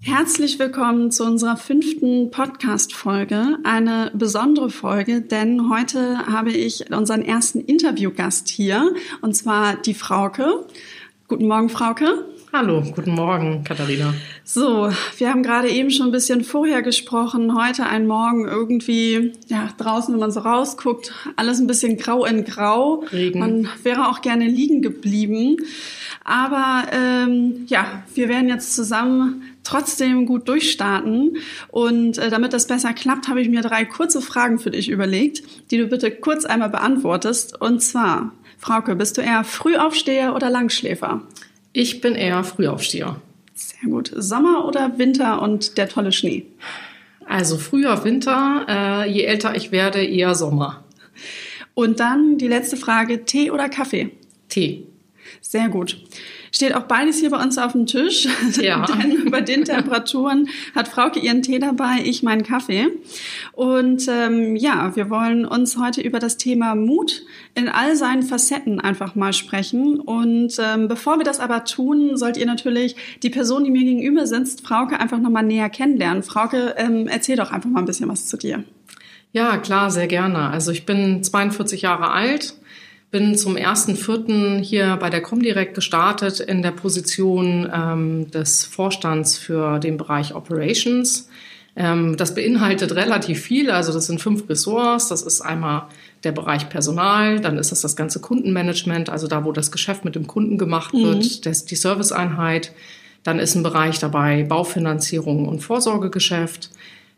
Herzlich willkommen zu unserer fünften Podcast-Folge. Eine besondere Folge, denn heute habe ich unseren ersten Interviewgast hier, und zwar die Frauke. Guten Morgen, Frauke. Hallo, guten Morgen, Katharina. So, wir haben gerade eben schon ein bisschen vorher gesprochen. Heute ein Morgen irgendwie, ja, draußen, wenn man so rausguckt, alles ein bisschen grau in grau. Regen. Man wäre auch gerne liegen geblieben. Aber ähm, ja, wir werden jetzt zusammen trotzdem gut durchstarten. Und äh, damit das besser klappt, habe ich mir drei kurze Fragen für dich überlegt, die du bitte kurz einmal beantwortest. Und zwar, Frauke, bist du eher Frühaufsteher oder Langschläfer? Ich bin eher Frühaufsteher. Sehr gut. Sommer oder Winter und der tolle Schnee? Also früher Winter, äh, je älter ich werde, eher Sommer. Und dann die letzte Frage, Tee oder Kaffee? Tee. Sehr gut. Steht auch beides hier bei uns auf dem Tisch. Ja. Denn bei den Temperaturen hat Frauke ihren Tee dabei, ich meinen Kaffee. Und ähm, ja, wir wollen uns heute über das Thema Mut in all seinen Facetten einfach mal sprechen. Und ähm, bevor wir das aber tun, sollt ihr natürlich die Person, die mir gegenüber sitzt, Frauke, einfach nochmal näher kennenlernen. Frauke, ähm, erzähl doch einfach mal ein bisschen was zu dir. Ja, klar, sehr gerne. Also ich bin 42 Jahre alt, bin zum 1.4. hier bei der Comdirect gestartet in der Position ähm, des Vorstands für den Bereich Operations. Ähm, das beinhaltet relativ viel, also das sind fünf Ressorts. Das ist einmal der Bereich Personal, dann ist das das ganze Kundenmanagement, also da, wo das Geschäft mit dem Kunden gemacht wird, mhm. das, die Serviceeinheit. Dann ist ein Bereich dabei Baufinanzierung und Vorsorgegeschäft.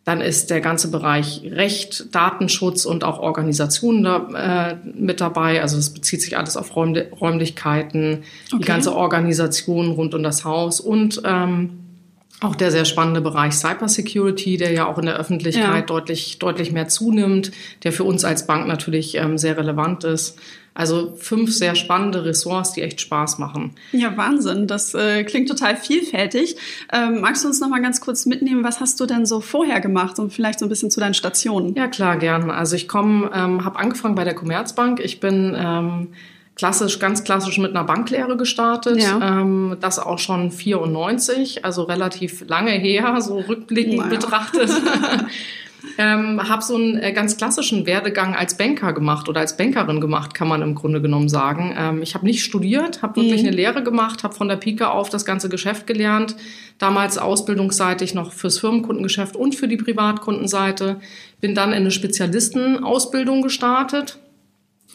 Dann ist der ganze Bereich Recht, Datenschutz und auch Organisation da, äh, mit dabei. Also es bezieht sich alles auf Räum Räumlichkeiten, okay. die ganze Organisation rund um das Haus und ähm, auch der sehr spannende Bereich Cybersecurity, der ja auch in der Öffentlichkeit ja. deutlich, deutlich mehr zunimmt, der für uns als Bank natürlich ähm, sehr relevant ist. Also fünf sehr spannende Ressorts, die echt Spaß machen. Ja, Wahnsinn. Das äh, klingt total vielfältig. Ähm, magst du uns noch mal ganz kurz mitnehmen? Was hast du denn so vorher gemacht und vielleicht so ein bisschen zu deinen Stationen? Ja, klar, gern. Also ich komme, ähm, habe angefangen bei der Commerzbank. Ich bin ähm, klassisch, ganz klassisch mit einer Banklehre gestartet. Ja. Ähm, das auch schon 94, also relativ lange her, so rückblickend naja. betrachtet. ähm, habe so einen äh, ganz klassischen Werdegang als Banker gemacht oder als Bankerin gemacht, kann man im Grunde genommen sagen. Ähm, ich habe nicht studiert, habe wirklich mhm. eine Lehre gemacht, habe von der Pike auf das ganze Geschäft gelernt. Damals ausbildungsseitig noch fürs Firmenkundengeschäft und für die Privatkundenseite. Bin dann in eine Spezialistenausbildung gestartet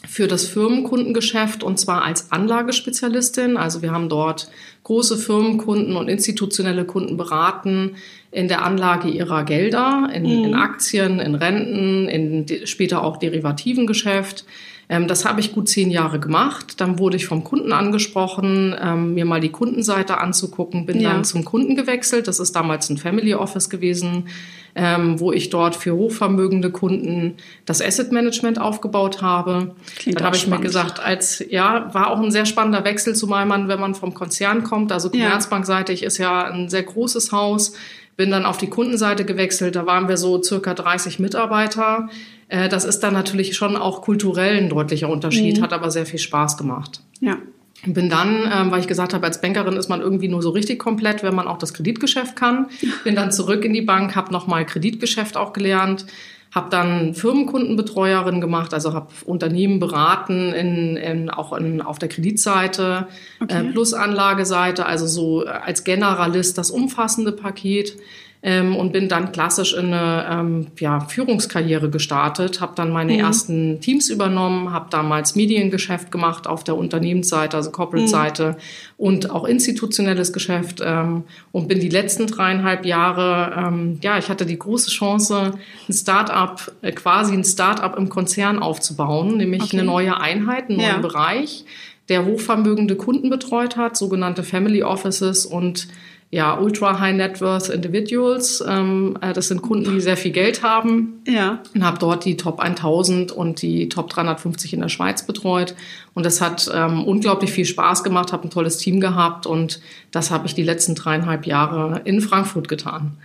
für das Firmenkundengeschäft und zwar als Anlagespezialistin. Also wir haben dort große Firmenkunden und institutionelle Kunden beraten in der Anlage ihrer Gelder, in, mhm. in Aktien, in Renten, in später auch derivativen Geschäft. Ähm, das habe ich gut zehn Jahre gemacht. Dann wurde ich vom Kunden angesprochen, ähm, mir mal die Kundenseite anzugucken. Bin ja. dann zum Kunden gewechselt. Das ist damals ein Family Office gewesen, ähm, wo ich dort für hochvermögende Kunden das Asset Management aufgebaut habe. Klingt dann habe ich spannend. mir gesagt, als ja, war auch ein sehr spannender Wechsel, zumal man, wenn man vom Konzern kommt, also Commerzbankseitig ist ja ein sehr großes Haus bin dann auf die Kundenseite gewechselt, da waren wir so circa 30 Mitarbeiter. Äh, das ist dann natürlich schon auch kulturell ein deutlicher Unterschied, mhm. hat aber sehr viel Spaß gemacht. Ja. Bin dann, ähm, weil ich gesagt habe, als Bankerin ist man irgendwie nur so richtig komplett, wenn man auch das Kreditgeschäft kann. Bin dann zurück in die Bank, habe nochmal Kreditgeschäft auch gelernt, habe dann Firmenkundenbetreuerin gemacht, also habe Unternehmen beraten, in, in, auch in, auf der Kreditseite, okay. äh, plus Anlageseite, also so als Generalist das umfassende Paket ähm, und bin dann klassisch in eine ähm, ja, Führungskarriere gestartet, habe dann meine mhm. ersten Teams übernommen, habe damals Mediengeschäft gemacht auf der Unternehmensseite, also Corporate-Seite mhm. und auch institutionelles Geschäft ähm, und bin die letzten dreieinhalb Jahre, ähm, ja, ich hatte die große Chance, ein Start-up, äh, quasi ein Start-up im Konzern aufzubauen, nämlich okay. eine neue Einheit, einen neuen ja. Bereich, der hochvermögende Kunden betreut hat, sogenannte Family Offices und ja, ultra high net worth individuals. Ähm, äh, das sind Kunden, die sehr viel Geld haben. Ja. Und habe dort die Top 1000 und die Top 350 in der Schweiz betreut. Und das hat ähm, unglaublich viel Spaß gemacht, habe ein tolles Team gehabt und das habe ich die letzten dreieinhalb Jahre in Frankfurt getan.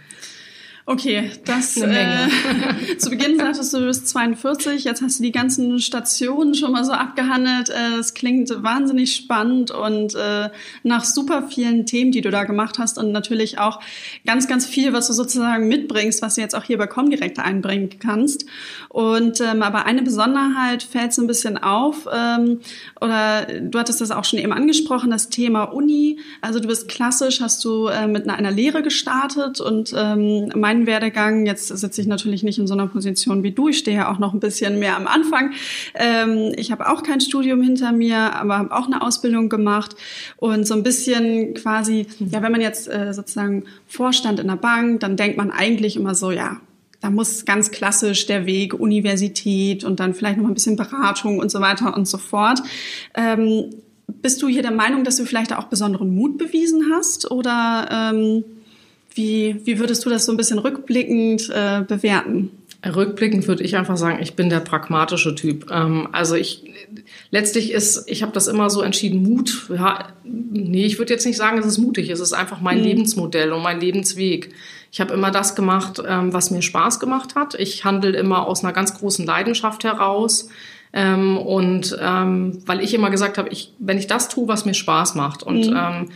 Okay, das äh, zu Beginn sagtest du, du bist 42, jetzt hast du die ganzen Stationen schon mal so abgehandelt. Äh, es klingt wahnsinnig spannend und äh, nach super vielen Themen, die du da gemacht hast und natürlich auch ganz, ganz viel, was du sozusagen mitbringst, was du jetzt auch hier bei Comdirect einbringen kannst. Und ähm, aber eine Besonderheit fällt so ein bisschen auf, ähm, oder du hattest das auch schon eben angesprochen, das Thema Uni. Also du bist klassisch, hast du äh, mit einer, einer Lehre gestartet und ähm, mein meinen Werdegang, jetzt sitze ich natürlich nicht in so einer Position wie du, ich stehe ja auch noch ein bisschen mehr am Anfang. Ähm, ich habe auch kein Studium hinter mir, aber habe auch eine Ausbildung gemacht und so ein bisschen quasi, ja, wenn man jetzt äh, sozusagen Vorstand in der Bank, dann denkt man eigentlich immer so, ja, da muss ganz klassisch der Weg Universität und dann vielleicht noch ein bisschen Beratung und so weiter und so fort. Ähm, bist du hier der Meinung, dass du vielleicht auch besonderen Mut bewiesen hast oder ähm, wie, wie würdest du das so ein bisschen rückblickend äh, bewerten? Rückblickend würde ich einfach sagen, ich bin der pragmatische Typ. Ähm, also ich letztlich ist, ich habe das immer so entschieden, Mut. Ja, nee, ich würde jetzt nicht sagen, es ist mutig. Es ist einfach mein mhm. Lebensmodell und mein Lebensweg. Ich habe immer das gemacht, ähm, was mir Spaß gemacht hat. Ich handle immer aus einer ganz großen Leidenschaft heraus. Ähm, und ähm, weil ich immer gesagt habe, ich, wenn ich das tue, was mir Spaß macht und mhm. ähm,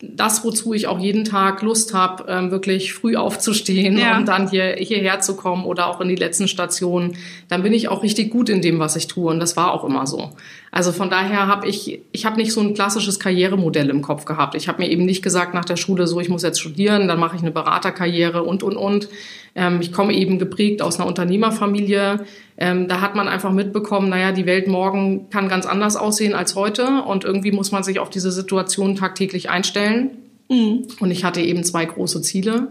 das, wozu ich auch jeden Tag Lust habe, ähm, wirklich früh aufzustehen ja. und dann hier, hierher zu kommen oder auch in die letzten Stationen, dann bin ich auch richtig gut in dem, was ich tue. Und das war auch immer so. Also von daher habe ich, ich habe nicht so ein klassisches Karrieremodell im Kopf gehabt. Ich habe mir eben nicht gesagt nach der Schule, so ich muss jetzt studieren, dann mache ich eine Beraterkarriere und, und, und. Ähm, ich komme eben geprägt aus einer Unternehmerfamilie. Ähm, da hat man einfach mitbekommen, naja, die Welt morgen kann ganz anders aussehen als heute und irgendwie muss man sich auf diese Situation tagtäglich einstellen. Mhm. Und ich hatte eben zwei große Ziele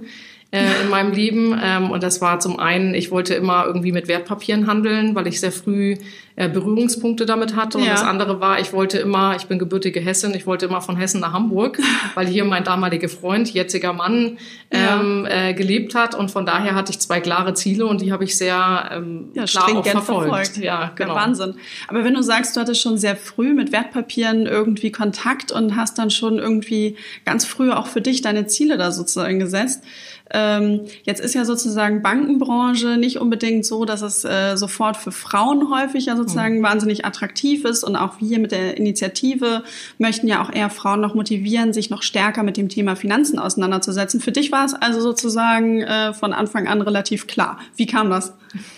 äh, in meinem Leben. Ähm, und das war zum einen, ich wollte immer irgendwie mit Wertpapieren handeln, weil ich sehr früh äh, Berührungspunkte damit hatte. Und ja. das andere war, ich wollte immer, ich bin gebürtige Hessin, ich wollte immer von Hessen nach Hamburg, weil hier mein damaliger Freund, jetziger Mann, ähm, ja. äh, gelebt hat. Und von daher hatte ich zwei klare Ziele und die habe ich sehr ähm, ja, klar auch verfolgt. verfolgt. Ja, genau. Wahnsinn. Aber wenn du sagst, du hattest schon sehr früh mit Wertpapieren irgendwie Kontakt und hast dann schon irgendwie ganz früh auch für dich deine Ziele da sozusagen gesetzt, jetzt ist ja sozusagen Bankenbranche nicht unbedingt so, dass es äh, sofort für Frauen häufig ja sozusagen mhm. wahnsinnig attraktiv ist. Und auch wir mit der Initiative möchten ja auch eher Frauen noch motivieren, sich noch stärker mit dem Thema Finanzen auseinanderzusetzen. Für dich war es also sozusagen äh, von Anfang an relativ klar. Wie kam das?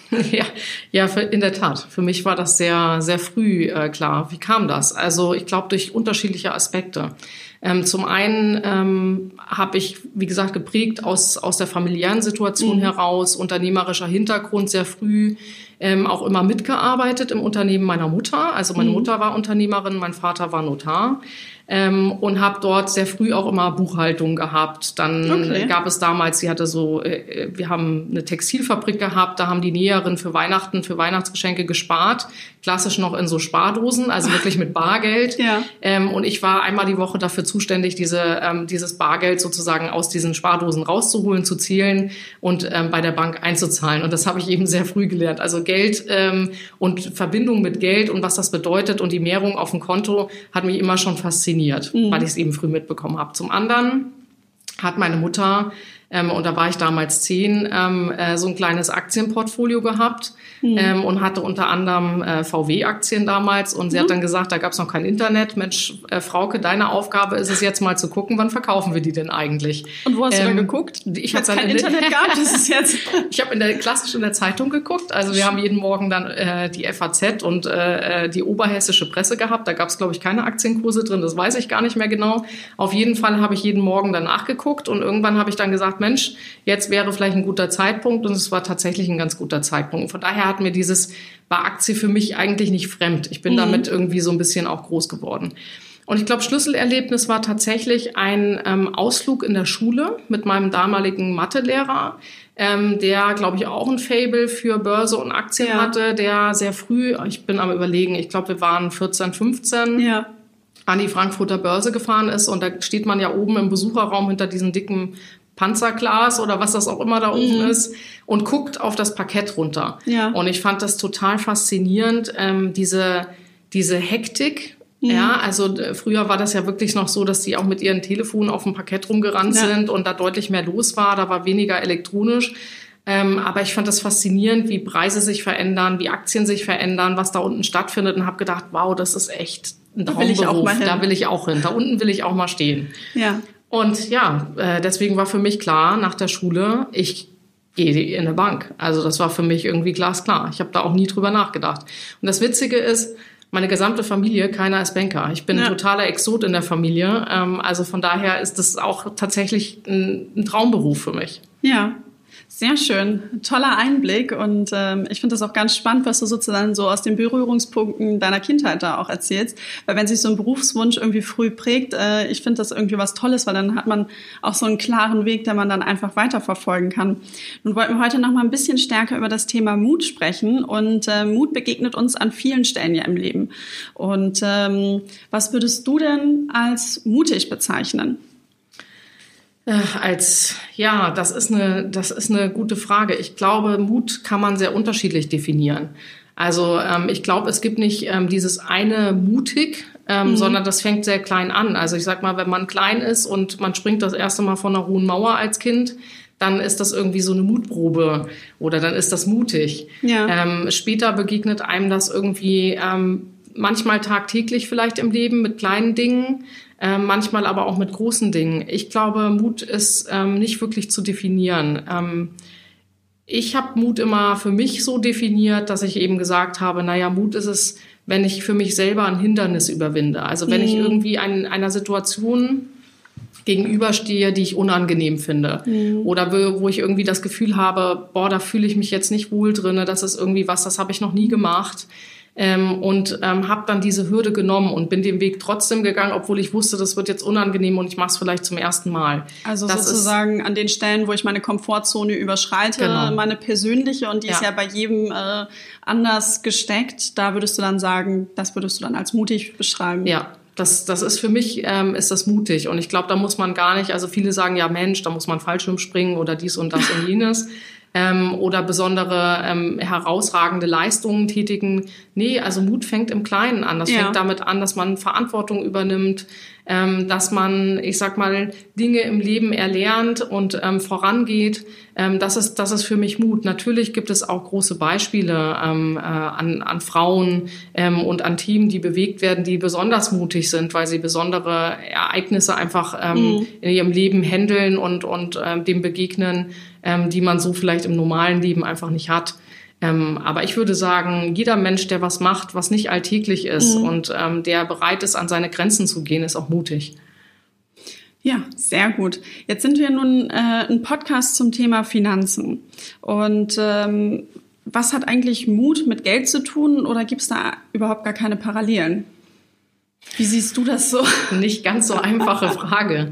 Ja, ja, in der Tat. Für mich war das sehr, sehr früh äh, klar. Wie kam das? Also ich glaube durch unterschiedliche Aspekte. Ähm, zum einen ähm, habe ich, wie gesagt, geprägt aus, aus der familiären Situation mhm. heraus, unternehmerischer Hintergrund sehr früh ähm, auch immer mitgearbeitet im Unternehmen meiner Mutter. Also meine mhm. Mutter war Unternehmerin, mein Vater war Notar ähm, und habe dort sehr früh auch immer Buchhaltung gehabt. Dann okay. gab es damals, sie hatte so, äh, äh, wir haben eine Textilfabrik gehabt, da haben die Näherinnen für Weihnachten, für Weihnachtsgeschenke gespart, klassisch noch in so Spardosen, also wirklich mit Bargeld. ja. Ähm, und ich war einmal die Woche dafür zuständig, diese, ähm, dieses Bargeld sozusagen aus diesen Spardosen rauszuholen, zu zählen und ähm, bei der Bank einzuzahlen. Und das habe ich eben sehr früh gelernt. Also Geld ähm, und Verbindung mit Geld und was das bedeutet und die Mehrung auf dem Konto hat mich immer schon fasziniert fasziniert, mhm. weil ich es eben früh mitbekommen habe. Zum anderen hat meine Mutter ähm, und da war ich damals zehn, ähm, äh, so ein kleines Aktienportfolio gehabt mhm. ähm, und hatte unter anderem äh, VW-Aktien damals. Und sie mhm. hat dann gesagt, da gab es noch kein Internet. Mensch, äh, Frauke, deine Aufgabe ist es jetzt mal zu gucken, wann verkaufen wir die denn eigentlich? Und wo hast ähm, du da geguckt? Ich habe kein Internet gab, das ist jetzt. ich habe in der klassisch in der Zeitung geguckt. Also wir haben jeden Morgen dann äh, die FAZ und äh, äh, die oberhessische Presse gehabt. Da gab es glaube ich keine Aktienkurse drin. Das weiß ich gar nicht mehr genau. Auf jeden Fall habe ich jeden Morgen danach geguckt und irgendwann habe ich dann gesagt, Mensch, jetzt wäre vielleicht ein guter Zeitpunkt und es war tatsächlich ein ganz guter Zeitpunkt. Von daher hat mir dieses, war Aktie für mich eigentlich nicht fremd. Ich bin mhm. damit irgendwie so ein bisschen auch groß geworden. Und ich glaube, Schlüsselerlebnis war tatsächlich ein ähm, Ausflug in der Schule mit meinem damaligen Mathelehrer, ähm, der, glaube ich, auch ein Fable für Börse und Aktien ja. hatte, der sehr früh, ich bin am überlegen, ich glaube, wir waren 14, 15, ja. an die Frankfurter Börse gefahren ist. Und da steht man ja oben im Besucherraum hinter diesem dicken Panzerglas oder was das auch immer da oben mhm. ist und guckt auf das Parkett runter. Ja. Und ich fand das total faszinierend, ähm, diese, diese Hektik Mhm. Ja, also früher war das ja wirklich noch so, dass die auch mit ihren Telefonen auf dem Parkett rumgerannt ja. sind und da deutlich mehr los war. Da war weniger elektronisch. Ähm, aber ich fand das faszinierend, wie Preise sich verändern, wie Aktien sich verändern, was da unten stattfindet und habe gedacht, wow, das ist echt ein da will ich auch mal hin. Da will ich auch hin. Da unten will ich auch mal stehen. Ja. Und ja, äh, deswegen war für mich klar nach der Schule, ich gehe in eine Bank. Also das war für mich irgendwie glasklar. Ich habe da auch nie drüber nachgedacht. Und das Witzige ist, meine gesamte Familie, keiner ist Banker. Ich bin ja. ein totaler Exot in der Familie. Ähm, also von daher ist das auch tatsächlich ein, ein Traumberuf für mich. Ja, sehr schön, toller Einblick und ähm, ich finde das auch ganz spannend, was du sozusagen so aus den Berührungspunkten deiner Kindheit da auch erzählst, weil wenn sich so ein Berufswunsch irgendwie früh prägt, äh, ich finde das irgendwie was Tolles, weil dann hat man auch so einen klaren Weg, den man dann einfach weiterverfolgen kann. Nun wollten wir heute noch mal ein bisschen stärker über das Thema Mut sprechen und äh, Mut begegnet uns an vielen Stellen ja im Leben. Und ähm, was würdest du denn als mutig bezeichnen? Äh, als ja, das ist eine das ist eine gute Frage. Ich glaube, Mut kann man sehr unterschiedlich definieren. Also ähm, ich glaube, es gibt nicht ähm, dieses eine mutig, ähm, mhm. sondern das fängt sehr klein an. Also ich sag mal, wenn man klein ist und man springt das erste Mal von einer hohen Mauer als Kind, dann ist das irgendwie so eine Mutprobe oder dann ist das mutig. Ja. Ähm, später begegnet einem das irgendwie ähm, manchmal tagtäglich vielleicht im Leben mit kleinen Dingen. Ähm, manchmal aber auch mit großen Dingen. Ich glaube, Mut ist ähm, nicht wirklich zu definieren. Ähm, ich habe Mut immer für mich so definiert, dass ich eben gesagt habe, naja, Mut ist es, wenn ich für mich selber ein Hindernis überwinde. Also wenn mhm. ich irgendwie ein, einer Situation gegenüberstehe, die ich unangenehm finde. Mhm. Oder wo, wo, ich irgendwie das Gefühl habe, boah, da fühle ich mich jetzt nicht wohl drinne, das ist irgendwie was, das habe ich noch nie gemacht ähm, und ähm, habe dann diese Hürde genommen und bin den Weg trotzdem gegangen, obwohl ich wusste, das wird jetzt unangenehm und ich mache es vielleicht zum ersten Mal. Also das sozusagen an den Stellen, wo ich meine Komfortzone überschreite, genau. meine persönliche und die ja. ist ja bei jedem äh, anders gesteckt, da würdest du dann sagen, das würdest du dann als mutig beschreiben. Ja, das, das ist für mich, ähm, ist das mutig. Und ich glaube, da muss man gar nicht, also viele sagen ja, Mensch, da muss man Fallschirm springen oder dies und das und jenes ähm, oder besondere ähm, herausragende Leistungen tätigen. Nee, also Mut fängt im Kleinen an. Das ja. fängt damit an, dass man Verantwortung übernimmt, ähm, dass man, ich sag mal, Dinge im Leben erlernt und ähm, vorangeht. Ähm, das, ist, das ist für mich Mut. Natürlich gibt es auch große Beispiele ähm, äh, an, an Frauen ähm, und an Teams, die bewegt werden, die besonders mutig sind, weil sie besondere Ereignisse einfach ähm, mhm. in ihrem Leben handeln und, und ähm, dem begegnen ähm, die man so vielleicht im normalen Leben einfach nicht hat. Ähm, aber ich würde sagen, jeder Mensch, der was macht, was nicht alltäglich ist mhm. und ähm, der bereit ist, an seine Grenzen zu gehen, ist auch mutig. Ja, sehr gut. Jetzt sind wir nun äh, ein Podcast zum Thema Finanzen. Und ähm, was hat eigentlich Mut mit Geld zu tun oder gibt es da überhaupt gar keine Parallelen? Wie siehst du das so? Nicht ganz so einfache Frage.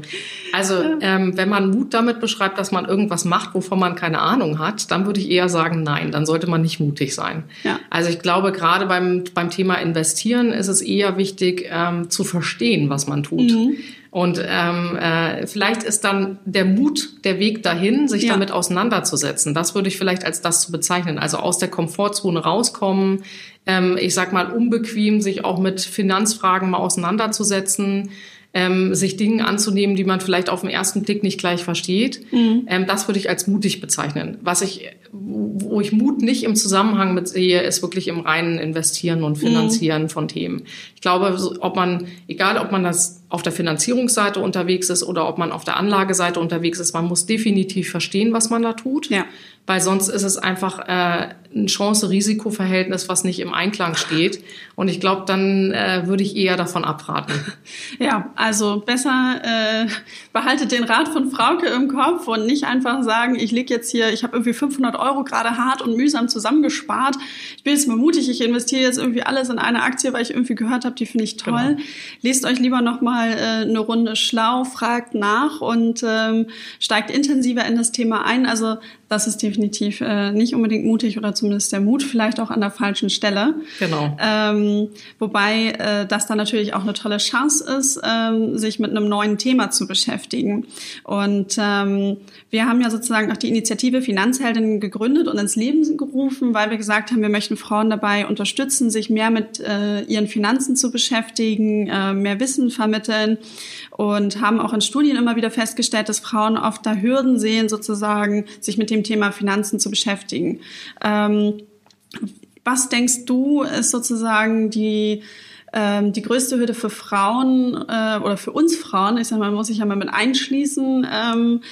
Also ähm, wenn man Mut damit beschreibt, dass man irgendwas macht, wovon man keine Ahnung hat, dann würde ich eher sagen, nein, dann sollte man nicht mutig sein. Ja. Also ich glaube, gerade beim, beim Thema Investieren ist es eher wichtig ähm, zu verstehen, was man tut. Mhm. Und ähm, äh, vielleicht ist dann der Mut der Weg dahin, sich ja. damit auseinanderzusetzen. Das würde ich vielleicht als das zu bezeichnen. Also aus der Komfortzone rauskommen, ähm, ich sag mal unbequem, sich auch mit Finanzfragen mal auseinanderzusetzen, ähm, sich Dingen anzunehmen, die man vielleicht auf den ersten Blick nicht gleich versteht. Mhm. Ähm, das würde ich als mutig bezeichnen. Was ich, wo ich Mut nicht im Zusammenhang mit sehe, ist wirklich im reinen Investieren und Finanzieren mhm. von Themen. Ich glaube, ob man, egal ob man das auf der Finanzierungsseite unterwegs ist oder ob man auf der Anlageseite unterwegs ist, man muss definitiv verstehen, was man da tut. Ja weil sonst ist es einfach äh, ein Chance-Risiko-Verhältnis, was nicht im Einklang steht. Und ich glaube, dann äh, würde ich eher davon abraten. Ja, also besser äh, behaltet den Rat von Frauke im Kopf und nicht einfach sagen, ich lege jetzt hier, ich habe irgendwie 500 Euro gerade hart und mühsam zusammengespart. Ich bin jetzt mal mutig, ich investiere jetzt irgendwie alles in eine Aktie, weil ich irgendwie gehört habe, die finde ich toll. Genau. Lest euch lieber nochmal äh, eine Runde schlau, fragt nach und ähm, steigt intensiver in das Thema ein. Also das ist definitiv äh, nicht unbedingt mutig oder zumindest der Mut vielleicht auch an der falschen Stelle. Genau. Ähm, wobei äh, das dann natürlich auch eine tolle Chance ist, ähm, sich mit einem neuen Thema zu beschäftigen. Und ähm, wir haben ja sozusagen auch die Initiative Finanzheldinnen gegründet und ins Leben gerufen, weil wir gesagt haben, wir möchten Frauen dabei unterstützen, sich mehr mit äh, ihren Finanzen zu beschäftigen, äh, mehr Wissen vermitteln und haben auch in Studien immer wieder festgestellt, dass Frauen oft da Hürden sehen, sozusagen sich mit dem Thema Finanzen zu beschäftigen. Ähm, was denkst du, ist sozusagen die ähm, die größte Hürde für Frauen äh, oder für uns Frauen, ich sag mal, man muss sich ja mal mit einschließen, ähm,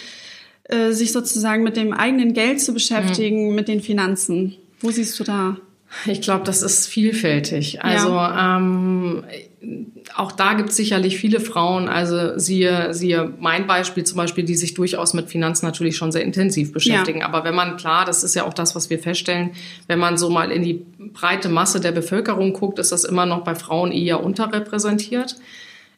äh, sich sozusagen mit dem eigenen Geld zu beschäftigen, mhm. mit den Finanzen. Wo siehst du da? Ich glaube, das ist vielfältig. Also ja. ähm, auch da gibt es sicherlich viele Frauen, also siehe, siehe mein Beispiel zum Beispiel, die sich durchaus mit Finanzen natürlich schon sehr intensiv beschäftigen. Ja. Aber wenn man, klar, das ist ja auch das, was wir feststellen, wenn man so mal in die breite Masse der Bevölkerung guckt, ist das immer noch bei Frauen eher unterrepräsentiert.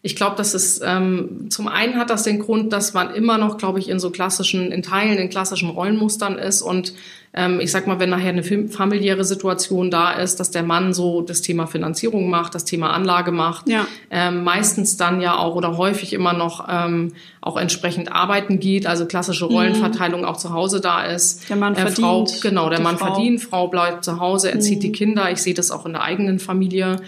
Ich glaube, dass es ähm, zum einen hat das den Grund, dass man immer noch, glaube ich, in so klassischen, in Teilen in klassischen Rollenmustern ist und ähm, ich sag mal, wenn nachher eine familiäre Situation da ist, dass der Mann so das Thema Finanzierung macht, das Thema Anlage macht, ja. ähm, meistens dann ja auch oder häufig immer noch ähm, auch entsprechend arbeiten geht, also klassische mhm. Rollenverteilung mhm. auch zu Hause da ist. Der Mann äh, verdient. Frau, genau, der Mann Frau. verdient, Frau bleibt zu Hause, erzieht mhm. die Kinder. Ich sehe das auch in der eigenen Familie.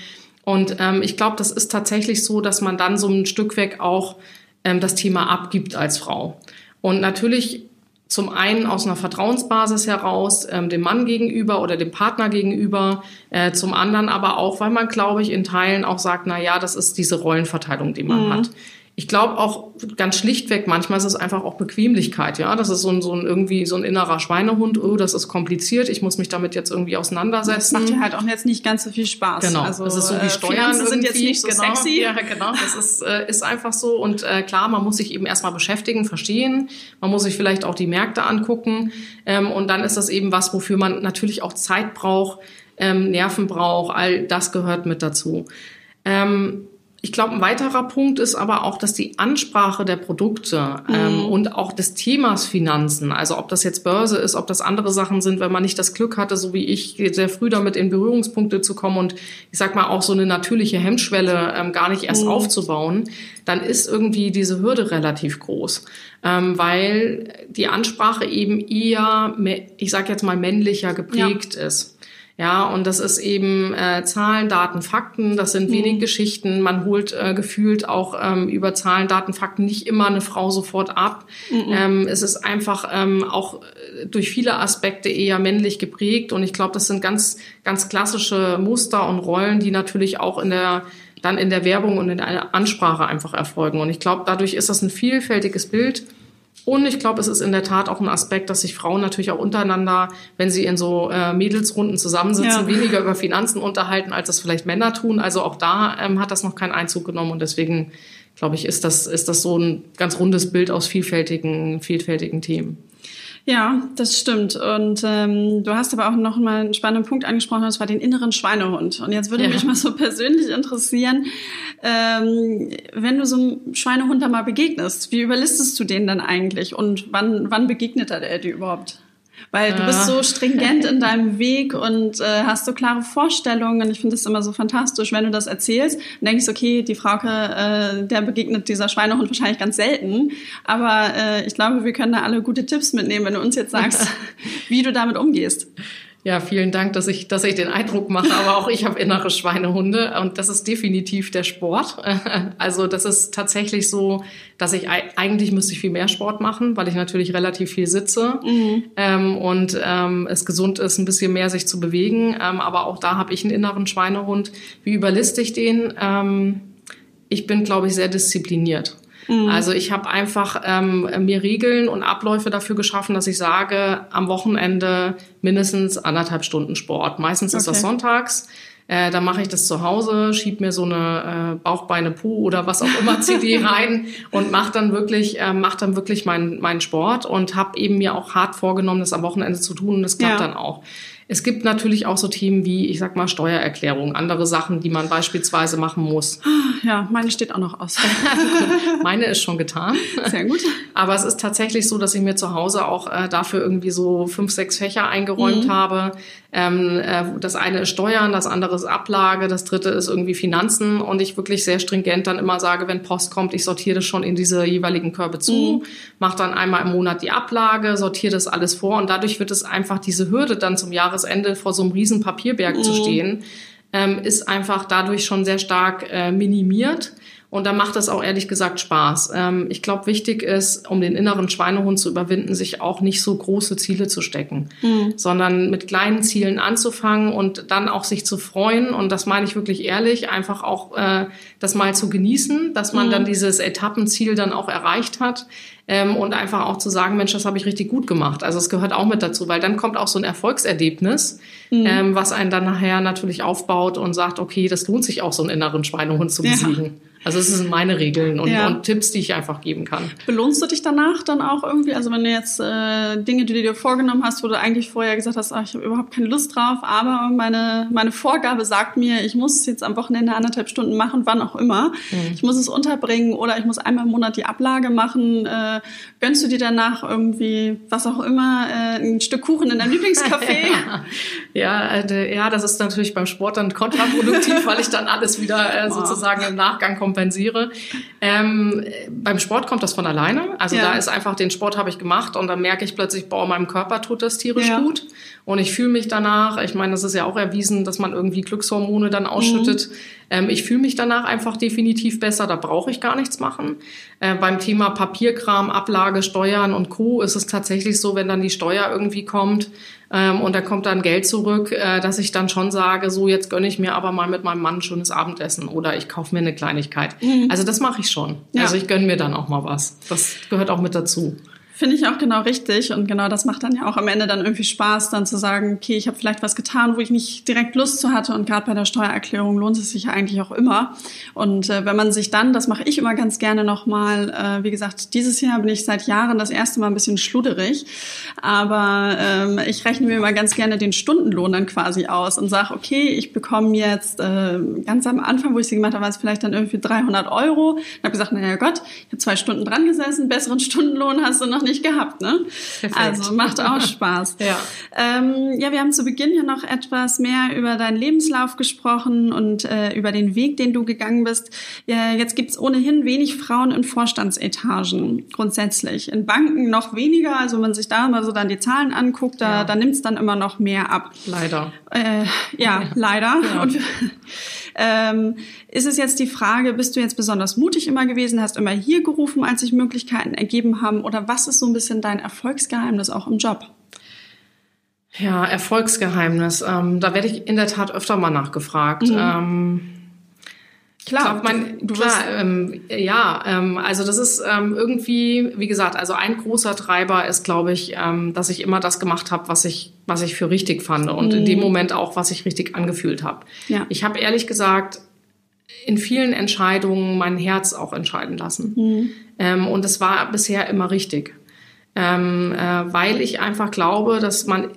Und ähm, ich glaube, das ist tatsächlich so, dass man dann so ein Stück weg auch ähm, das Thema abgibt als Frau. Und natürlich zum einen aus einer Vertrauensbasis heraus ähm, dem Mann gegenüber oder dem Partner gegenüber, äh, zum anderen aber auch, weil man, glaube ich, in Teilen auch sagt, na ja, das ist diese Rollenverteilung, die man mhm. hat ich glaube auch ganz schlichtweg, manchmal ist es einfach auch Bequemlichkeit, ja. Das ist so ein, so ein irgendwie so ein innerer Schweinehund, oh, das ist kompliziert, ich muss mich damit jetzt irgendwie auseinandersetzen. Das macht ja halt auch jetzt nicht ganz so viel Spaß. Genau. Also, das ist so wie äh, Steuern sind jetzt nicht so genau, sexy. Ja, genau. Das ist, äh, ist einfach so. Und äh, klar, man muss sich eben erstmal beschäftigen, verstehen. Man muss sich vielleicht auch die Märkte angucken. Ähm, und dann ist das eben was, wofür man natürlich auch Zeit braucht, ähm, Nerven braucht. All das gehört mit dazu. Ähm, ich glaube, ein weiterer Punkt ist aber auch, dass die Ansprache der Produkte ähm, mhm. und auch des Themas Finanzen, also ob das jetzt Börse ist, ob das andere Sachen sind, wenn man nicht das Glück hatte, so wie ich, sehr früh damit in Berührungspunkte zu kommen und ich sag mal auch so eine natürliche Hemmschwelle ähm, gar nicht erst mhm. aufzubauen, dann ist irgendwie diese Hürde relativ groß, ähm, weil die Ansprache eben eher, ich sag jetzt mal männlicher geprägt ja. ist. Ja, und das ist eben äh, Zahlen, Daten, Fakten. Das sind mhm. wenig Geschichten. Man holt äh, gefühlt auch ähm, über Zahlen, Daten, Fakten nicht immer eine Frau sofort ab. Mhm. Ähm, es ist einfach ähm, auch äh, durch viele Aspekte eher männlich geprägt. Und ich glaube, das sind ganz, ganz klassische Muster und Rollen, die natürlich auch in der dann in der Werbung und in der Ansprache einfach erfolgen. Und ich glaube, dadurch ist das ein vielfältiges Bild und ich glaube, es ist in der Tat auch ein Aspekt, dass sich Frauen natürlich auch untereinander, wenn sie in so äh, Mädelsrunden zusammensitzen, ja. weniger über Finanzen unterhalten, als das vielleicht Männer tun. Also auch da ähm, hat das noch keinen Einzug genommen und deswegen glaube ich, ist das, ist das so ein ganz rundes Bild aus vielfältigen, vielfältigen Themen. Ja, das stimmt. Und ähm, du hast aber auch noch mal einen spannenden Punkt angesprochen, das war den inneren Schweinehund. Und jetzt würde ja. mich mal so persönlich interessieren, ähm, wenn du so einem Schweinehund da mal begegnest, wie überlistest du den dann eigentlich und wann, wann begegnet er dir überhaupt? Weil du bist so stringent in deinem Weg und äh, hast so klare Vorstellungen. Ich finde es immer so fantastisch, wenn du das erzählst. Dann denkst, okay, die Frauke, äh, der begegnet dieser Schweinehund wahrscheinlich ganz selten. Aber äh, ich glaube, wir können da alle gute Tipps mitnehmen, wenn du uns jetzt sagst, wie du damit umgehst. Ja, vielen Dank, dass ich, dass ich den Eindruck mache. Aber auch ich habe innere Schweinehunde und das ist definitiv der Sport. Also das ist tatsächlich so, dass ich eigentlich müsste ich viel mehr Sport machen, weil ich natürlich relativ viel sitze mhm. ähm, und ähm, es gesund ist, ein bisschen mehr sich zu bewegen. Ähm, aber auch da habe ich einen inneren Schweinehund. Wie überliste ich den? Ähm, ich bin, glaube ich, sehr diszipliniert. Mhm. Also ich habe einfach ähm, mir Regeln und Abläufe dafür geschaffen, dass ich sage, am Wochenende mindestens anderthalb Stunden Sport. Meistens okay. ist das sonntags. Äh, dann mache ich das zu Hause, schieb mir so eine äh, Bauchbeine Po oder was auch immer CD rein und mach dann wirklich, äh, mach dann wirklich meinen meinen Sport und habe eben mir auch hart vorgenommen, das am Wochenende zu tun und das klappt ja. dann auch. Es gibt natürlich auch so Themen wie, ich sag mal, Steuererklärung, andere Sachen, die man beispielsweise machen muss. Ja, meine steht auch noch aus. meine ist schon getan. Sehr gut. Aber es ist tatsächlich so, dass ich mir zu Hause auch äh, dafür irgendwie so fünf, sechs Fächer eingeräumt mhm. habe. Ähm, äh, das eine ist Steuern, das andere ist Ablage, das dritte ist irgendwie Finanzen und ich wirklich sehr stringent dann immer sage, wenn Post kommt, ich sortiere das schon in diese jeweiligen Körbe zu, mhm. mache dann einmal im Monat die Ablage, sortiere das alles vor und dadurch wird es einfach diese Hürde dann zum Jahres Jahresende vor so einem riesen Papierberg mhm. zu stehen, ähm, ist einfach dadurch schon sehr stark äh, minimiert. Und da macht es auch ehrlich gesagt Spaß. Ähm, ich glaube, wichtig ist, um den inneren Schweinehund zu überwinden, sich auch nicht so große Ziele zu stecken, mhm. sondern mit kleinen Zielen anzufangen und dann auch sich zu freuen. Und das meine ich wirklich ehrlich, einfach auch äh, das mal zu genießen, dass man mhm. dann dieses Etappenziel dann auch erreicht hat ähm, und einfach auch zu sagen, Mensch, das habe ich richtig gut gemacht. Also es gehört auch mit dazu, weil dann kommt auch so ein Erfolgserlebnis, mhm. ähm, was einen dann nachher natürlich aufbaut und sagt, okay, das lohnt sich auch, so einen inneren Schweinehund zu besiegen. Ja. Also es sind meine Regeln und, ja. und, Tipps, die ich einfach geben kann. Belohnst du dich danach dann auch irgendwie? Also wenn du jetzt äh, Dinge, die du dir vorgenommen hast, wo du eigentlich vorher gesagt hast, ach, ich habe überhaupt keine Lust drauf, aber meine, meine Vorgabe sagt mir, ich muss es jetzt am Wochenende anderthalb Stunden machen, wann auch immer. Mhm. Ich muss es unterbringen oder ich muss einmal im Monat die Ablage machen. Äh, gönnst du dir danach irgendwie, was auch immer, äh, ein Stück Kuchen in deinem Lieblingscafé? ja, äh, ja, das ist natürlich beim Sport dann kontraproduktiv, weil ich dann alles wieder äh, sozusagen im Nachgang kompensiere. Ähm, beim Sport kommt das von alleine. Also ja. da ist einfach, den Sport habe ich gemacht und dann merke ich plötzlich, boah, meinem Körper tut das tierisch ja. gut. Und ich fühle mich danach, ich meine, das ist ja auch erwiesen, dass man irgendwie Glückshormone dann ausschüttet. Mhm. Ähm, ich fühle mich danach einfach definitiv besser, da brauche ich gar nichts machen. Äh, beim Thema Papierkram, Ablage, Steuern und Co. ist es tatsächlich so, wenn dann die Steuer irgendwie kommt, ähm, und da kommt dann Geld zurück, äh, dass ich dann schon sage, so jetzt gönne ich mir aber mal mit meinem Mann ein schönes Abendessen oder ich kaufe mir eine Kleinigkeit. Mhm. Also das mache ich schon. Ja. Also ich gönne mir dann auch mal was. Das gehört auch mit dazu. Finde ich auch genau richtig und genau das macht dann ja auch am Ende dann irgendwie Spaß, dann zu sagen, okay, ich habe vielleicht was getan, wo ich nicht direkt Lust zu hatte und gerade bei der Steuererklärung lohnt es sich ja eigentlich auch immer. Und äh, wenn man sich dann, das mache ich immer ganz gerne nochmal, äh, wie gesagt, dieses Jahr bin ich seit Jahren das erste Mal ein bisschen schluderig, aber ähm, ich rechne mir immer ganz gerne den Stundenlohn dann quasi aus und sage, okay, ich bekomme jetzt äh, ganz am Anfang, wo ich sie gemacht habe, war es vielleicht dann irgendwie 300 Euro. Und habe gesagt, naja Gott, ich habe zwei Stunden dran gesessen, besseren Stundenlohn hast du noch nicht gehabt, ne? Perfekt. Also macht auch Spaß. ja. Ähm, ja, wir haben zu Beginn ja noch etwas mehr über deinen Lebenslauf gesprochen und äh, über den Weg, den du gegangen bist. Ja, jetzt gibt's ohnehin wenig Frauen in Vorstandsetagen grundsätzlich. In Banken noch weniger. Also wenn man sich da mal so dann die Zahlen anguckt, da, ja. da nimmt's dann immer noch mehr ab. Leider. Äh, ja, ja, leider. Ja. Und ähm, ist es jetzt die Frage, bist du jetzt besonders mutig immer gewesen, hast immer hier gerufen, als sich Möglichkeiten ergeben haben? Oder was ist so ein bisschen dein Erfolgsgeheimnis auch im Job? Ja, Erfolgsgeheimnis. Ähm, da werde ich in der Tat öfter mal nachgefragt. Mhm. Ähm, Klar, du klar, ähm, ja, ähm, also das ist ähm, irgendwie, wie gesagt, also ein großer Treiber ist, glaube ich, ähm, dass ich immer das gemacht habe, was ich, was ich für richtig fand und mhm. in dem mhm. Moment auch, was ich richtig angefühlt habe. Ja. Ich habe ehrlich gesagt in vielen Entscheidungen mein Herz auch entscheiden lassen mhm. ähm, und es war bisher immer richtig, ähm, äh, weil ich einfach glaube, dass man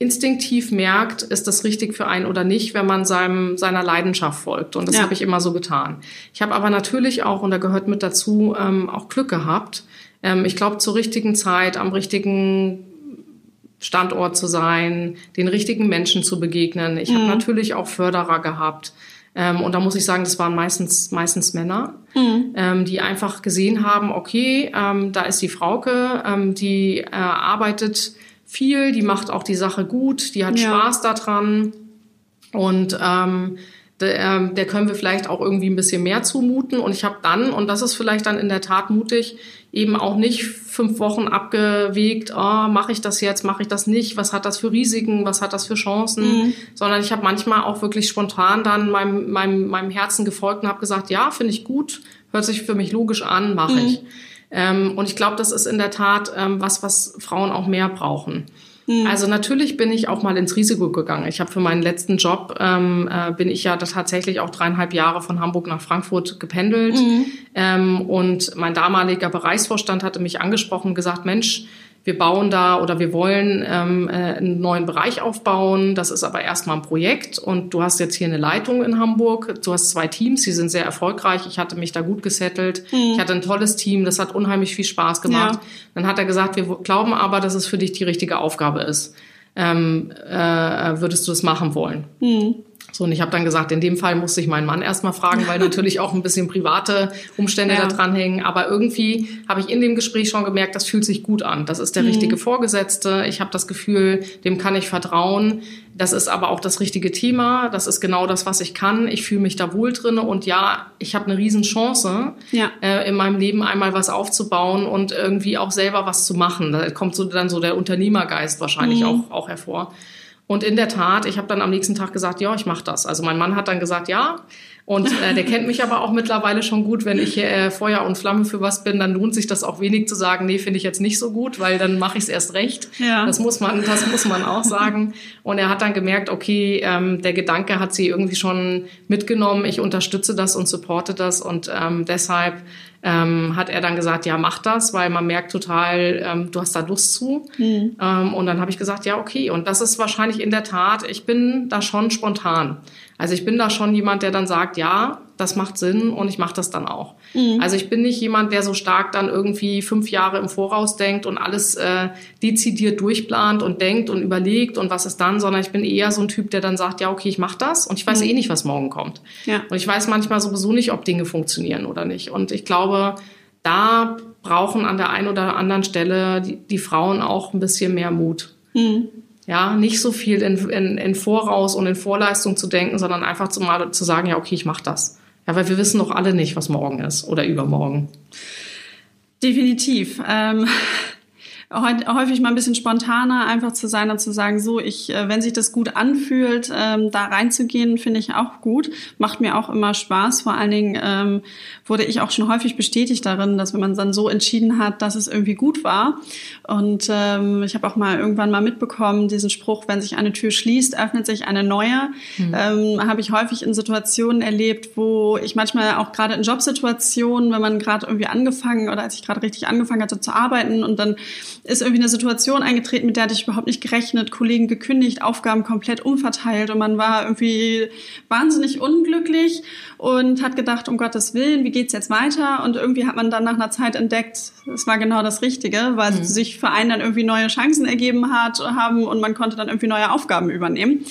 instinktiv merkt, ist das richtig für einen oder nicht, wenn man seinem, seiner Leidenschaft folgt. Und das ja. habe ich immer so getan. Ich habe aber natürlich auch, und da gehört mit dazu, ähm, auch Glück gehabt. Ähm, ich glaube, zur richtigen Zeit, am richtigen Standort zu sein, den richtigen Menschen zu begegnen. Ich mhm. habe natürlich auch Förderer gehabt. Ähm, und da muss ich sagen, das waren meistens, meistens Männer, mhm. ähm, die einfach gesehen haben, okay, ähm, da ist die Frauke, ähm, die äh, arbeitet viel, die macht auch die Sache gut, die hat ja. Spaß daran und ähm, der, ähm, der können wir vielleicht auch irgendwie ein bisschen mehr zumuten. Und ich habe dann, und das ist vielleicht dann in der Tat mutig, eben auch nicht fünf Wochen abgewegt, oh, mache ich das jetzt, mache ich das nicht, was hat das für Risiken, was hat das für Chancen, mhm. sondern ich habe manchmal auch wirklich spontan dann meinem, meinem, meinem Herzen gefolgt und habe gesagt, ja, finde ich gut, hört sich für mich logisch an, mache mhm. ich. Ähm, und ich glaube, das ist in der Tat ähm, was, was Frauen auch mehr brauchen. Mhm. Also natürlich bin ich auch mal ins Risiko gegangen. Ich habe für meinen letzten Job ähm, äh, bin ich ja tatsächlich auch dreieinhalb Jahre von Hamburg nach Frankfurt gependelt. Mhm. Ähm, und mein damaliger Bereichsvorstand hatte mich angesprochen und gesagt, Mensch, wir bauen da oder wir wollen ähm, äh, einen neuen Bereich aufbauen. Das ist aber erstmal ein Projekt und du hast jetzt hier eine Leitung in Hamburg. Du hast zwei Teams, die sind sehr erfolgreich. Ich hatte mich da gut gesettelt. Mhm. Ich hatte ein tolles Team, das hat unheimlich viel Spaß gemacht. Ja. Dann hat er gesagt, wir glauben aber, dass es für dich die richtige Aufgabe ist. Ähm, äh, würdest du es machen wollen? Mhm. So, und ich habe dann gesagt, in dem Fall musste ich meinen Mann erstmal fragen, weil natürlich auch ein bisschen private Umstände ja. da dran hängen. Aber irgendwie habe ich in dem Gespräch schon gemerkt, das fühlt sich gut an. Das ist der mhm. richtige Vorgesetzte. Ich habe das Gefühl, dem kann ich vertrauen. Das ist aber auch das richtige Thema. Das ist genau das, was ich kann. Ich fühle mich da wohl drin. Und ja, ich habe eine Riesenchance, ja. äh, in meinem Leben einmal was aufzubauen und irgendwie auch selber was zu machen. Da kommt so dann so der Unternehmergeist wahrscheinlich mhm. auch, auch hervor. Und in der Tat, ich habe dann am nächsten Tag gesagt, ja, ich mache das. Also mein Mann hat dann gesagt, ja. Und äh, der kennt mich aber auch mittlerweile schon gut. Wenn ich äh, Feuer und Flamme für was bin, dann lohnt sich das auch wenig zu sagen, nee, finde ich jetzt nicht so gut, weil dann mache ich es erst recht. Ja. Das muss man, das muss man auch sagen. Und er hat dann gemerkt, okay, ähm, der Gedanke hat sie irgendwie schon mitgenommen. Ich unterstütze das und supporte das und ähm, deshalb ähm, hat er dann gesagt, ja, mach das, weil man merkt total, ähm, du hast da Lust zu. Mhm. Ähm, und dann habe ich gesagt, ja, okay. Und das ist wahrscheinlich in der Tat, ich bin da schon spontan. Also ich bin da schon jemand, der dann sagt, ja, das macht Sinn und ich mache das dann auch. Mhm. Also ich bin nicht jemand, der so stark dann irgendwie fünf Jahre im Voraus denkt und alles äh, dezidiert durchplant und denkt und überlegt und was ist dann, sondern ich bin eher so ein Typ, der dann sagt, ja, okay, ich mache das und ich weiß mhm. eh nicht, was morgen kommt. Ja. Und ich weiß manchmal sowieso nicht, ob Dinge funktionieren oder nicht. Und ich glaube, da brauchen an der einen oder anderen Stelle die, die Frauen auch ein bisschen mehr Mut. Mhm ja, nicht so viel in, in, in Voraus und in Vorleistung zu denken, sondern einfach zu, mal zu sagen, ja, okay, ich mache das. Ja, weil wir wissen doch alle nicht, was morgen ist oder übermorgen. Definitiv. Ähm, häufig mal ein bisschen spontaner einfach zu sein und zu sagen, so, ich, äh, wenn sich das gut anfühlt, ähm, da reinzugehen, finde ich auch gut. Macht mir auch immer Spaß. Vor allen Dingen ähm, wurde ich auch schon häufig bestätigt darin, dass wenn man dann so entschieden hat, dass es irgendwie gut war. Und ähm, ich habe auch mal irgendwann mal mitbekommen, diesen Spruch, wenn sich eine Tür schließt, öffnet sich eine neue. Mhm. Ähm, habe ich häufig in Situationen erlebt, wo ich manchmal auch gerade in Jobsituationen, wenn man gerade irgendwie angefangen oder als ich gerade richtig angefangen hatte zu arbeiten und dann ist irgendwie eine Situation eingetreten, mit der hatte ich überhaupt nicht gerechnet, Kollegen gekündigt, Aufgaben komplett umverteilt und man war irgendwie wahnsinnig unglücklich und hat gedacht, um Gottes Willen, wie geht's jetzt weiter? Und irgendwie hat man dann nach einer Zeit entdeckt, es war genau das Richtige, weil mhm. sich für einen dann irgendwie neue Chancen ergeben hat, haben und man konnte dann irgendwie neue Aufgaben übernehmen.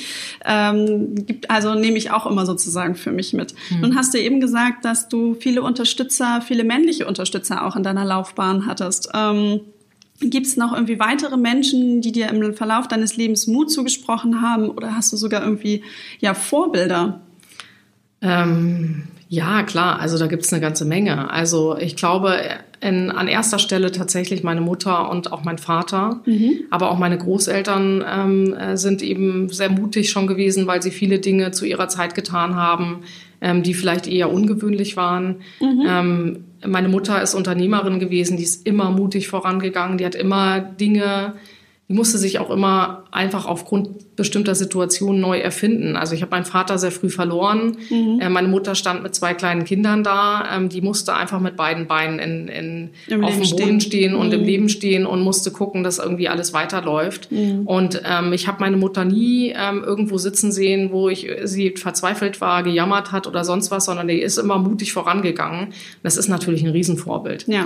Ähm, gibt, also nehme ich auch immer sozusagen für mich mit. Mhm. Nun hast du eben gesagt, dass du viele Unterstützer, viele männliche Unterstützer auch in deiner Laufbahn hattest. Ähm, Gibt es noch irgendwie weitere Menschen, die dir im Verlauf deines Lebens Mut zugesprochen haben oder hast du sogar irgendwie ja Vorbilder? Ähm, ja, klar, also da gibt es eine ganze Menge. Also ich glaube, in, an erster Stelle tatsächlich meine Mutter und auch mein Vater, mhm. aber auch meine Großeltern ähm, äh, sind eben sehr mutig schon gewesen, weil sie viele Dinge zu ihrer Zeit getan haben, ähm, die vielleicht eher ungewöhnlich waren. Mhm. Ähm, meine Mutter ist Unternehmerin gewesen, die ist immer mutig vorangegangen, die hat immer Dinge die musste sich auch immer einfach aufgrund bestimmter Situationen neu erfinden. Also ich habe meinen Vater sehr früh verloren. Mhm. Äh, meine Mutter stand mit zwei kleinen Kindern da. Ähm, die musste einfach mit beiden Beinen in, in, auf dem Boden stehen, und mhm. im Leben stehen und musste gucken, dass irgendwie alles weiterläuft. Mhm. Und ähm, ich habe meine Mutter nie ähm, irgendwo sitzen sehen, wo ich sie verzweifelt war, gejammert hat oder sonst was, sondern die ist immer mutig vorangegangen. Das ist natürlich ein Riesenvorbild. Ja.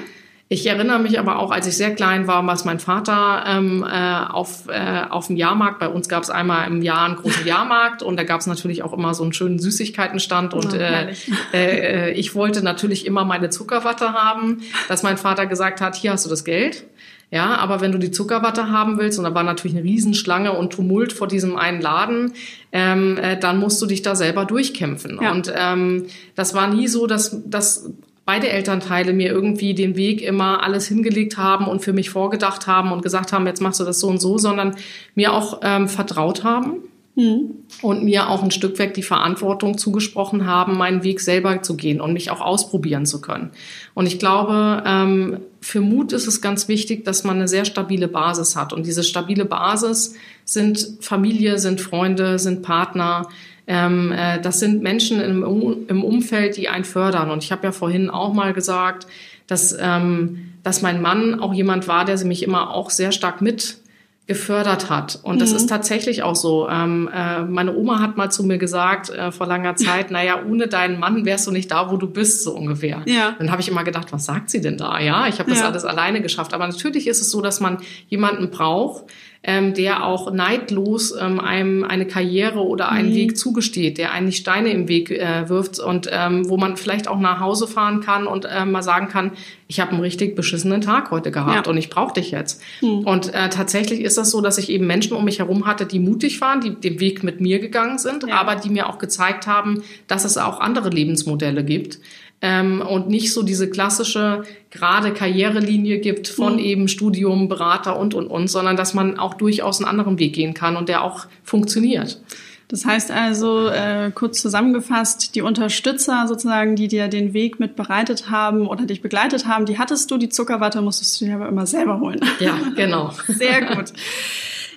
Ich erinnere mich aber auch, als ich sehr klein war, was mein Vater ähm, äh, auf, äh, auf dem Jahrmarkt, bei uns gab es einmal im Jahr einen großen Jahrmarkt und da gab es natürlich auch immer so einen schönen Süßigkeitenstand und äh, äh, ich wollte natürlich immer meine Zuckerwatte haben, dass mein Vater gesagt hat, hier hast du das Geld. Ja, aber wenn du die Zuckerwatte haben willst, und da war natürlich eine Riesenschlange und Tumult vor diesem einen Laden, ähm, äh, dann musst du dich da selber durchkämpfen. Ja. Und ähm, das war nie so, dass, dass beide Elternteile mir irgendwie den Weg immer alles hingelegt haben und für mich vorgedacht haben und gesagt haben, jetzt machst du das so und so, sondern mir auch ähm, vertraut haben mhm. und mir auch ein Stück weg die Verantwortung zugesprochen haben, meinen Weg selber zu gehen und mich auch ausprobieren zu können. Und ich glaube, ähm, für Mut ist es ganz wichtig, dass man eine sehr stabile Basis hat. Und diese stabile Basis sind Familie, sind Freunde, sind Partner, das sind Menschen im, Umfeld, die einen fördern. Und ich habe ja vorhin auch mal gesagt, dass, ähm, dass mein Mann auch jemand war, der sie mich immer auch sehr stark mit gefördert hat. Und das mhm. ist tatsächlich auch so. Ähm, äh, meine Oma hat mal zu mir gesagt äh, vor langer Zeit, naja, ohne deinen Mann wärst du nicht da, wo du bist, so ungefähr. Ja. Dann habe ich immer gedacht, was sagt sie denn da? Ja, ich habe das ja. alles alleine geschafft. Aber natürlich ist es so, dass man jemanden braucht, ähm, der auch neidlos ähm, einem eine Karriere oder einen mhm. Weg zugesteht, der einen nicht Steine im Weg äh, wirft und ähm, wo man vielleicht auch nach Hause fahren kann und äh, mal sagen kann, ich habe einen richtig beschissenen Tag heute gehabt ja. und ich brauche dich jetzt. Mhm. Und äh, tatsächlich ist das so, dass ich eben Menschen um mich herum hatte, die mutig waren, die den Weg mit mir gegangen sind, ja. aber die mir auch gezeigt haben, dass es auch andere Lebensmodelle gibt ähm, und nicht so diese klassische gerade Karrierelinie gibt von mhm. eben Studium, Berater und und und, sondern dass man auch durchaus einen anderen Weg gehen kann und der auch funktioniert. Das heißt also, äh, kurz zusammengefasst, die Unterstützer sozusagen, die dir den Weg mit bereitet haben oder dich begleitet haben, die hattest du, die Zuckerwatte musstest du dir aber immer selber holen. Ja, genau. Sehr gut.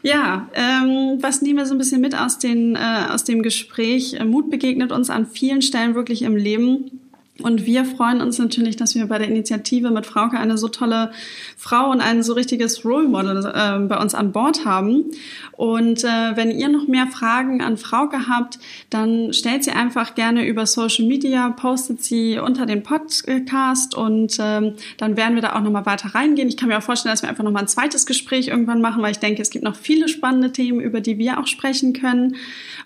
Ja, ähm, was nehmen wir so ein bisschen mit aus, den, äh, aus dem Gespräch? Mut begegnet uns an vielen Stellen wirklich im Leben. Und wir freuen uns natürlich, dass wir bei der Initiative mit Frauke eine so tolle Frau und ein so richtiges Role Model äh, bei uns an Bord haben. Und äh, wenn ihr noch mehr Fragen an Frauke habt, dann stellt sie einfach gerne über Social Media, postet sie unter den Podcast und ähm, dann werden wir da auch nochmal weiter reingehen. Ich kann mir auch vorstellen, dass wir einfach nochmal ein zweites Gespräch irgendwann machen, weil ich denke, es gibt noch viele spannende Themen, über die wir auch sprechen können.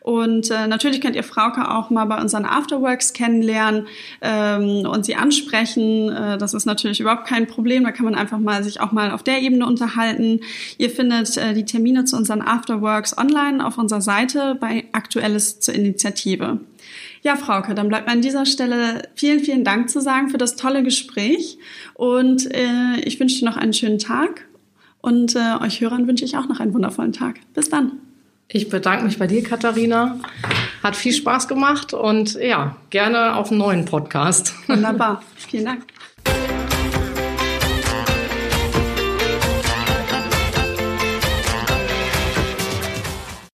Und äh, natürlich könnt ihr Frauke auch mal bei unseren Afterworks kennenlernen. Äh, ähm, und sie ansprechen. Äh, das ist natürlich überhaupt kein Problem. Da kann man einfach mal sich auch mal auf der Ebene unterhalten. Ihr findet äh, die Termine zu unseren Afterworks online auf unserer Seite bei Aktuelles zur Initiative. Ja, Frauke, dann bleibt mir an dieser Stelle vielen, vielen Dank zu sagen für das tolle Gespräch. Und äh, ich wünsche dir noch einen schönen Tag. Und äh, euch Hörern wünsche ich auch noch einen wundervollen Tag. Bis dann. Ich bedanke mich bei dir, Katharina. Hat viel Spaß gemacht und ja, gerne auf einen neuen Podcast. Wunderbar. Vielen Dank.